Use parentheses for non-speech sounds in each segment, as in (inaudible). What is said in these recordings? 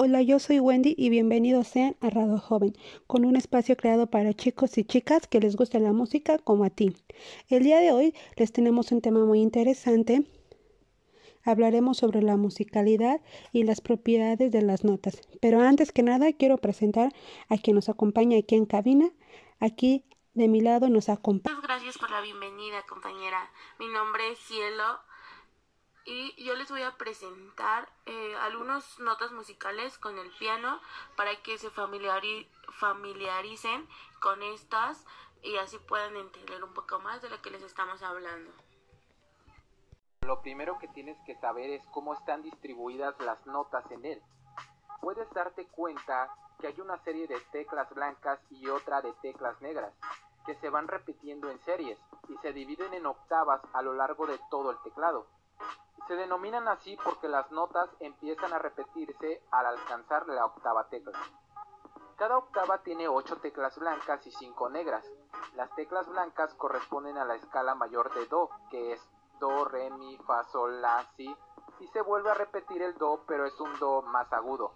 Hola, yo soy Wendy y bienvenidos sean a Radio Joven, con un espacio creado para chicos y chicas que les gusta la música como a ti. El día de hoy les tenemos un tema muy interesante. Hablaremos sobre la musicalidad y las propiedades de las notas. Pero antes que nada quiero presentar a quien nos acompaña aquí en cabina. Aquí de mi lado nos acompaña. Muchas gracias por la bienvenida, compañera. Mi nombre es Cielo y yo les voy a presentar eh, algunas notas musicales con el piano para que se familiaricen con estas y así puedan entender un poco más de lo que les estamos hablando. Lo primero que tienes que saber es cómo están distribuidas las notas en él. Puedes darte cuenta que hay una serie de teclas blancas y otra de teclas negras, que se van repitiendo en series y se dividen en octavas a lo largo de todo el teclado. Se denominan así porque las notas empiezan a repetirse al alcanzar la octava tecla. Cada octava tiene ocho teclas blancas y cinco negras. Las teclas blancas corresponden a la escala mayor de Do, que es Do, Re, Mi, Fa, Sol, La, Si, y se vuelve a repetir el Do, pero es un Do más agudo.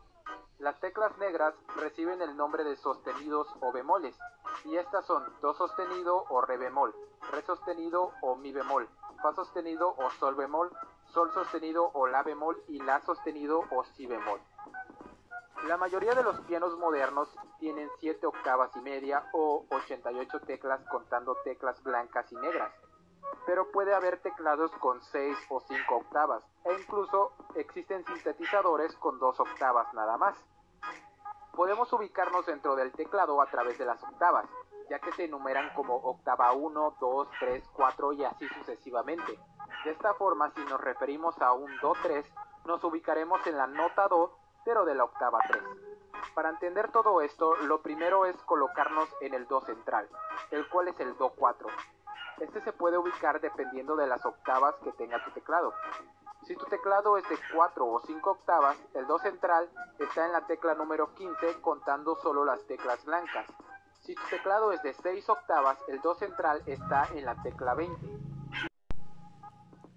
Las teclas negras reciben el nombre de sostenidos o bemoles, y estas son Do sostenido o Re bemol, Re sostenido o Mi bemol, Fa sostenido o Sol bemol, Sol sostenido o La bemol y La sostenido o Si bemol. La mayoría de los pianos modernos tienen 7 octavas y media o 88 teclas contando teclas blancas y negras, pero puede haber teclados con 6 o 5 octavas e incluso existen sintetizadores con 2 octavas nada más. Podemos ubicarnos dentro del teclado a través de las octavas, ya que se enumeran como octava 1, 2, 3, 4 y así sucesivamente. De esta forma, si nos referimos a un Do 3, nos ubicaremos en la nota Do, pero de la octava 3. Para entender todo esto, lo primero es colocarnos en el Do central, el cual es el Do 4. Este se puede ubicar dependiendo de las octavas que tenga tu teclado. Si tu teclado es de 4 o 5 octavas, el Do central está en la tecla número 15 contando solo las teclas blancas. Si tu teclado es de 6 octavas, el Do central está en la tecla 20.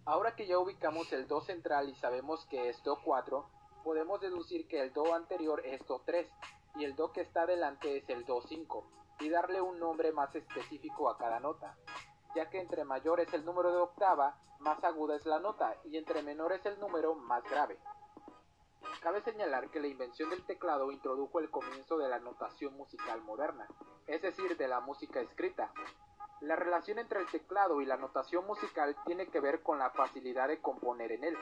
Ahora que ya ubicamos el Do central y sabemos que es Do 4, podemos deducir que el Do anterior es Do 3 y el Do que está delante es el Do 5 y darle un nombre más específico a cada nota, ya que entre mayor es el número de octava, más aguda es la nota y entre menor es el número, más grave. Cabe señalar que la invención del teclado introdujo el comienzo de la notación musical moderna, es decir, de la música escrita, la relación entre el teclado y la notación musical tiene que ver con la facilidad de componer en él.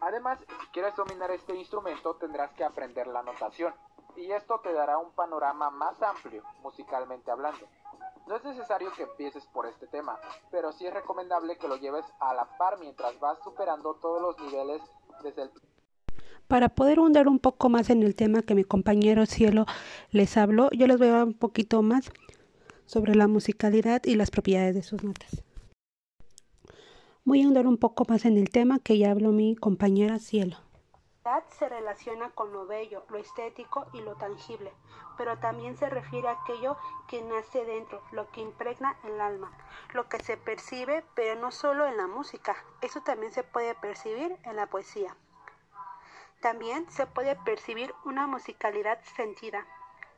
Además, si quieres dominar este instrumento tendrás que aprender la notación, y esto te dará un panorama más amplio, musicalmente hablando. No es necesario que empieces por este tema, pero sí es recomendable que lo lleves a la par mientras vas superando todos los niveles desde el para poder hundar un poco más en el tema que mi compañero Cielo les habló, yo les voy a dar un poquito más sobre la musicalidad y las propiedades de sus notas. Voy a andar un poco más en el tema que ya habló mi compañera Cielo. Se relaciona con lo bello, lo estético y lo tangible, pero también se refiere a aquello que nace dentro, lo que impregna el alma, lo que se percibe, pero no solo en la música, eso también se puede percibir en la poesía. También se puede percibir una musicalidad sentida,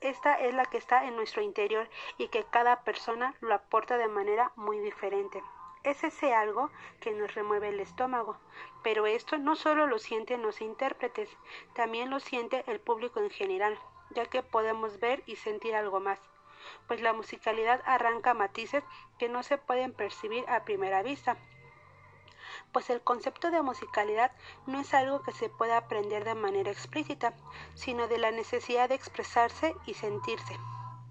esta es la que está en nuestro interior y que cada persona lo aporta de manera muy diferente. Es ese algo que nos remueve el estómago. Pero esto no solo lo sienten los intérpretes, también lo siente el público en general, ya que podemos ver y sentir algo más, pues la musicalidad arranca matices que no se pueden percibir a primera vista, pues el concepto de musicalidad no es algo que se pueda aprender de manera explícita, sino de la necesidad de expresarse y sentirse.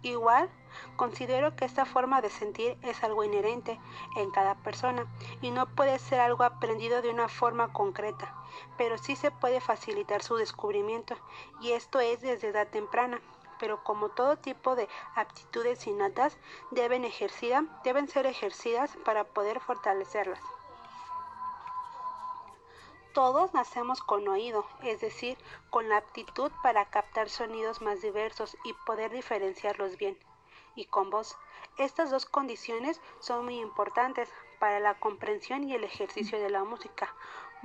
Igual, considero que esta forma de sentir es algo inherente en cada persona y no puede ser algo aprendido de una forma concreta, pero sí se puede facilitar su descubrimiento y esto es desde edad temprana. Pero como todo tipo de aptitudes innatas deben, deben ser ejercidas para poder fortalecerlas. Todos nacemos con oído, es decir, con la aptitud para captar sonidos más diversos y poder diferenciarlos bien. Y con voz. Estas dos condiciones son muy importantes para la comprensión y el ejercicio de la música,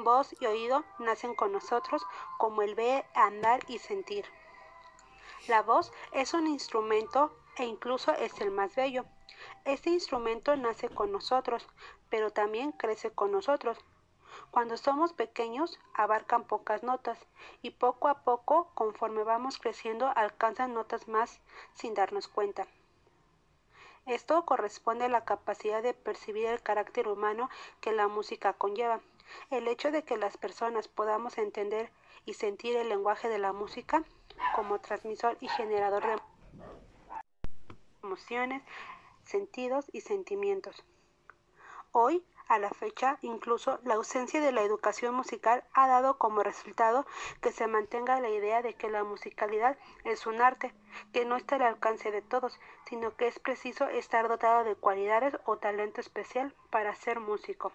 Voz y oído nacen con nosotros como el ver, andar y sentir. La voz es un instrumento e incluso es el más bello. Este instrumento nace con nosotros, pero también crece con nosotros. Cuando somos pequeños abarcan pocas notas y poco a poco, conforme vamos creciendo, alcanzan notas más sin darnos cuenta. Esto corresponde a la capacidad de percibir el carácter humano que la música conlleva. El hecho de que las personas podamos entender y sentir el lenguaje de la música como transmisor y generador de emociones, sentidos y sentimientos. Hoy, a la fecha, incluso la ausencia de la educación musical ha dado como resultado que se mantenga la idea de que la musicalidad es un arte, que no está al alcance de todos, sino que es preciso estar dotado de cualidades o talento especial para ser músico.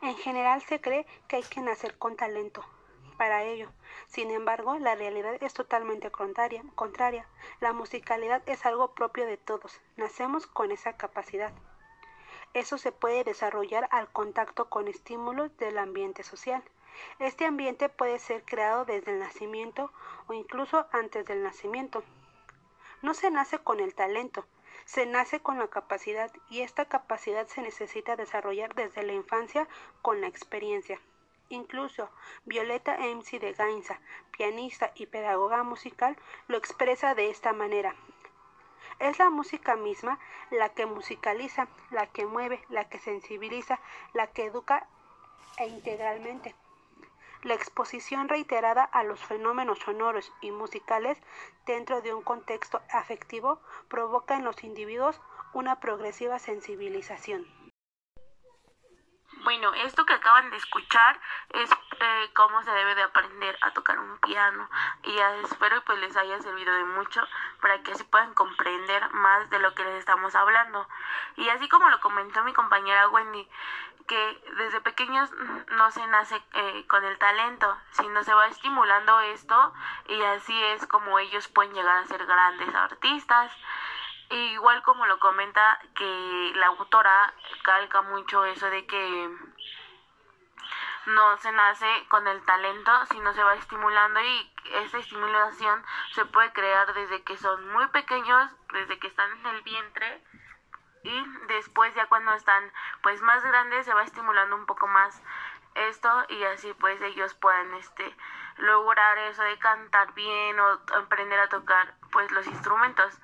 En general se cree que hay que nacer con talento, para ello. Sin embargo, la realidad es totalmente contraria, contraria. La musicalidad es algo propio de todos. Nacemos con esa capacidad. Eso se puede desarrollar al contacto con estímulos del ambiente social. Este ambiente puede ser creado desde el nacimiento o incluso antes del nacimiento. No se nace con el talento, se nace con la capacidad y esta capacidad se necesita desarrollar desde la infancia con la experiencia. Incluso Violeta MC de Gainza, pianista y pedagoga musical, lo expresa de esta manera. Es la música misma la que musicaliza, la que mueve, la que sensibiliza, la que educa e integralmente. La exposición reiterada a los fenómenos sonoros y musicales dentro de un contexto afectivo provoca en los individuos una progresiva sensibilización. Bueno, esto que acaban de escuchar es eh, cómo se debe de aprender a tocar un piano y espero pues les haya servido de mucho para que así puedan comprender más de lo que les estamos hablando. Y así como lo comentó mi compañera Wendy, que desde pequeños no se nace eh, con el talento, sino se va estimulando esto y así es como ellos pueden llegar a ser grandes artistas igual como lo comenta que la autora calca mucho eso de que no se nace con el talento, sino se va estimulando y esa estimulación se puede crear desde que son muy pequeños, desde que están en el vientre y después ya cuando están pues más grandes se va estimulando un poco más esto y así pues ellos pueden este lograr eso de cantar bien o aprender a tocar pues los instrumentos.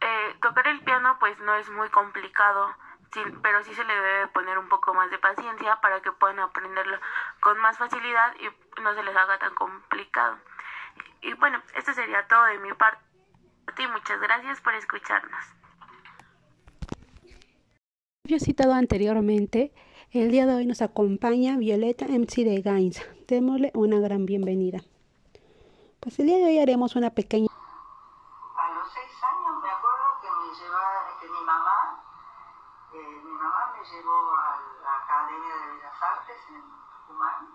Eh, tocar el piano pues no es muy complicado, pero sí se le debe poner un poco más de paciencia para que puedan aprenderlo con más facilidad y no se les haga tan complicado. Y bueno, esto sería todo de mi parte y muchas gracias por escucharnos. Yo citado anteriormente, el día de hoy nos acompaña Violeta MC de Gains. Démosle una gran bienvenida. Pues el día de hoy haremos una pequeña llegó a la Academia de Bellas Artes en Tucumán,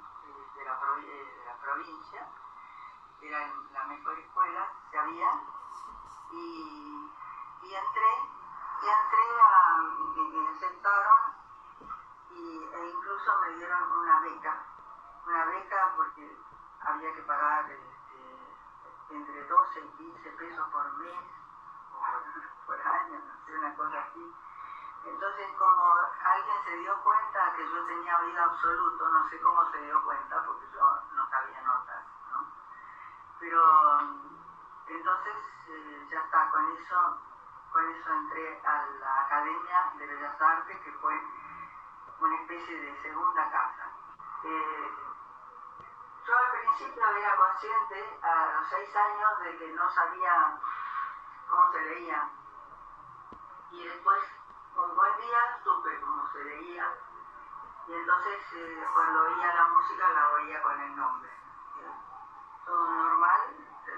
de, la, de la provincia, era la mejor escuela que había, y, y entré, y entré a, me, aceptaron y, e incluso me dieron una beca, una beca porque había que pagar este, entre 12 y 15 pesos por mes, por, (laughs) por año, no sé, una cosa así entonces, como alguien se dio cuenta que yo tenía oído absoluto, no sé cómo se dio cuenta, porque yo no sabía notas, ¿no? Pero entonces eh, ya está, con eso, con eso entré a la Academia de Bellas Artes, que fue una especie de segunda casa. Eh, yo al principio era consciente, a los seis años, de que no sabía cómo se leía. Y después día supe cómo se leía y entonces eh, cuando oía la música la oía con el nombre. Todo normal,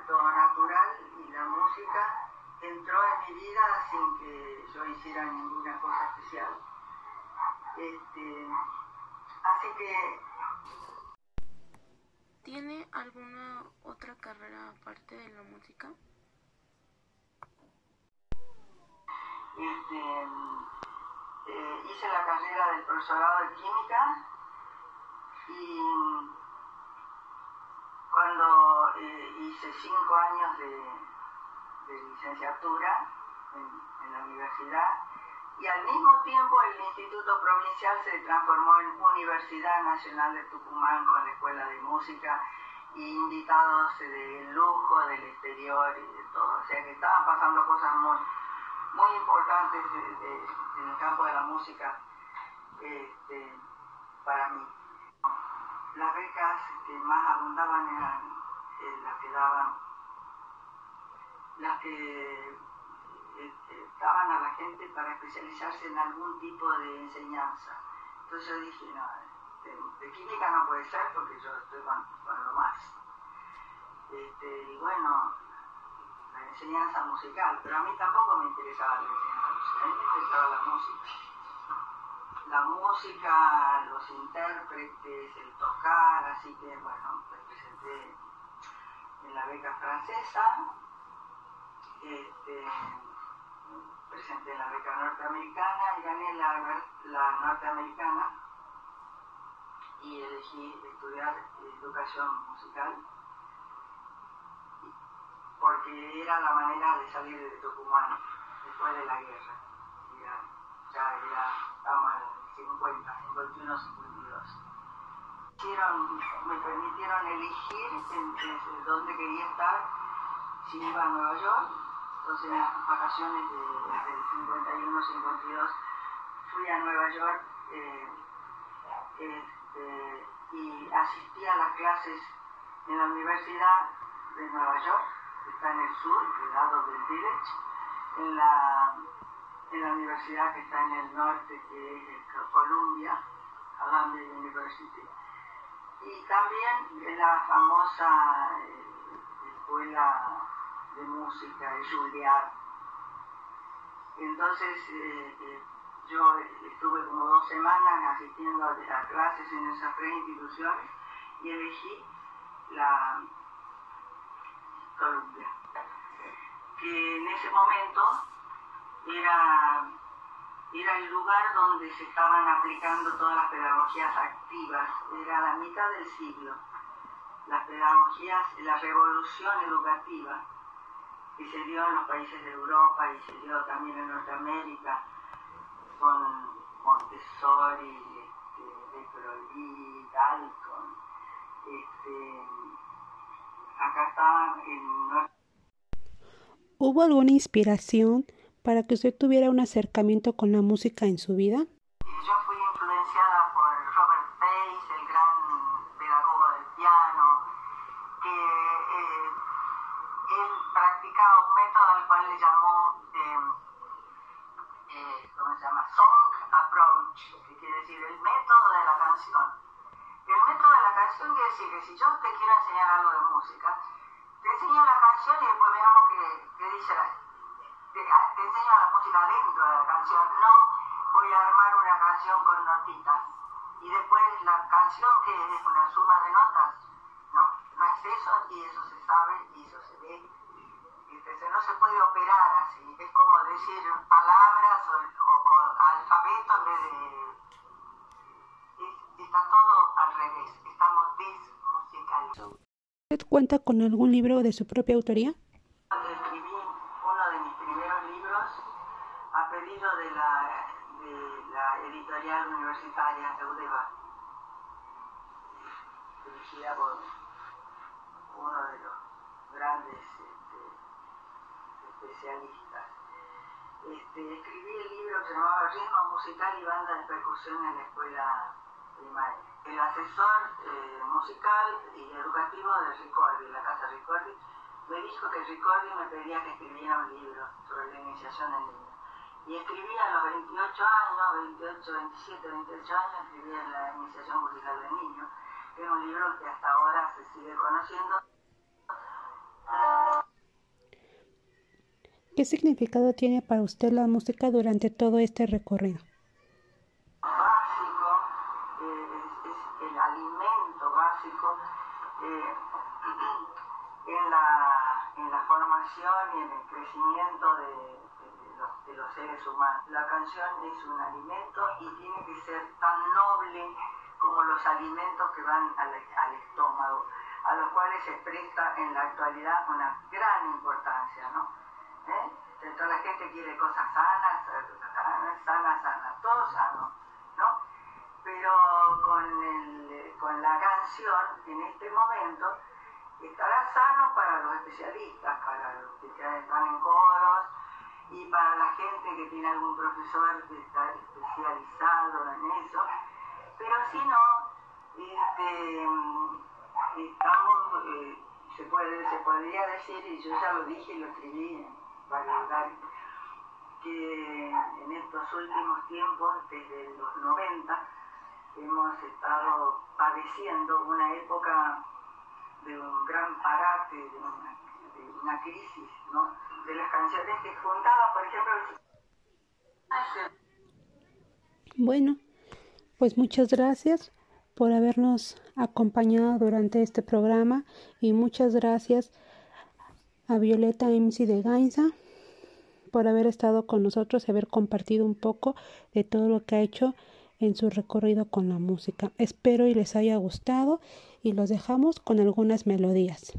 todo natural y la música entró en mi vida sin que yo hiciera ninguna cosa especial. Este, así que... ¿Tiene alguna otra carrera aparte de la música? Este, eh, hice la carrera del profesorado de química Y cuando eh, hice cinco años de, licenciatura en, la universidad, y al mismo tiempo el Instituto Provincial se transformó en Universidad Nacional de Tucumán con la Escuela de Música y invitados de lujo del exterior y de todo. O sea que estaban pasando cosas muy, muy importantes en el campo de la música este, para mí. Las becas que más abundaban eran eh, las que daban, las que este, daban a la gente para especializarse en algún tipo de enseñanza. Entonces yo dije, no, de, química no puede ser porque yo estoy con, lo más. Este, y bueno, enseñanza musical, pero a mí tampoco me interesaba la enseñanza musical, a mí me interesaba la música. La música, los intérpretes, el tocar, así que bueno, me presenté en la beca francesa, este, presenté en la beca norteamericana y gané la, la norteamericana y elegí estudiar educación musical porque era la manera de salir de Tucumán después de la guerra. Ya, era, estábamos en 50, 51, 52. me permitieron elegir dónde quería estar, si iba a Nueva York, entonces en las vacaciones del 51, 52 fui a Nueva York. Eh, este, y asistí a las clases en la Universidad de Nueva York, está en el sur, al lado del Village, en la, en la universidad que está en el norte, que es Columbia, Columbia University, y también en la famosa eh, escuela de música de Juilliard. Entonces, eh, eh, yo estuve como dos semanas asistiendo a, clases en esas tres instituciones y elegí la Columbia, que en ese momento era, era el lugar donde se estaban aplicando todas las pedagogías activas, era la mitad del siglo, las pedagogías, la revolución educativa que se dio en los países de Europa y se dio también en Norteamérica con Montessori, este, Dalton. Este, acá está en ¿Hubo alguna inspiración para que usted tuviera un acercamiento con la música en su vida? Yo fui influenciada por Robert Pace, el gran pedagogo del piano, que eh, él practicaba un método al cual le llamó eh, ¿cómo se llama? Song Approach, que quiere decir el método de la canción. El método de la canción quiere decir que si yo te quiero enseñar algo de música, te enseño la canción y después veamos qué, dice la, te, te, enseño la música dentro de la canción, no voy a armar una canción con notitas. Y después la canción que es una suma de notas, no, no es eso y eso se sabe y eso se ve. No se puede operar así, es como decir palabras o, alfabeto en vez de... está todo al revés, estamos desmusicalizados. ¿Usted cuenta con algún libro de su propia autoría? Escribí uno de mis primeros libros a pedido de la, de la editorial universitaria Eudeva, dirigida por uno de los grandes especialistas. Este, escribí el libro que se llamaba Ritmo Musical y Banda de Percusión en la Escuela El asesor eh, musical y educativo de Ricordi, la casa Ricordi, me dijo que Ricordi me pedía que escribiera un libro sobre la iniciación del niño. Y escribí a los 28 años, 28, 27, 28 años, escribí en la iniciación musical del niño, que es un libro que hasta ahora se sigue conociendo. ¿Qué significado tiene para usted la música durante todo este recorrido? Básico, eh, es, el alimento básico eh, en, la, en, la, formación y en el crecimiento de, los, de los seres humanos. La canción es un alimento y tiene que ser tan noble como los alimentos que van al, estómago, a los cuales se presta en la actualidad una gran importancia, ¿no? ¿Eh? Entonces la gente quiere cosas sanas, sanas, sanas, sanas, todo sano, ¿no? Pero con, el, con la canción, en este momento, estará sano para los especialistas, para los que están en coros y para la gente que tiene algún profesor que está especializado en eso. Pero si no, este, estamos, eh, se, puede, se podría decir, y yo ya lo dije y lo escribí varios lugares, que en estos últimos tiempos, desde los 90, hemos estado padeciendo una época de un gran parate, de una, crisis. De las canciones que por ejemplo... Bueno, pues muchas gracias por habernos acompañado durante este programa y muchas gracias a Violeta MC de Gainza por haber estado con nosotros y haber compartido un poco de todo lo que ha hecho en su recorrido con la música. Espero y les haya gustado y los dejamos con algunas melodías.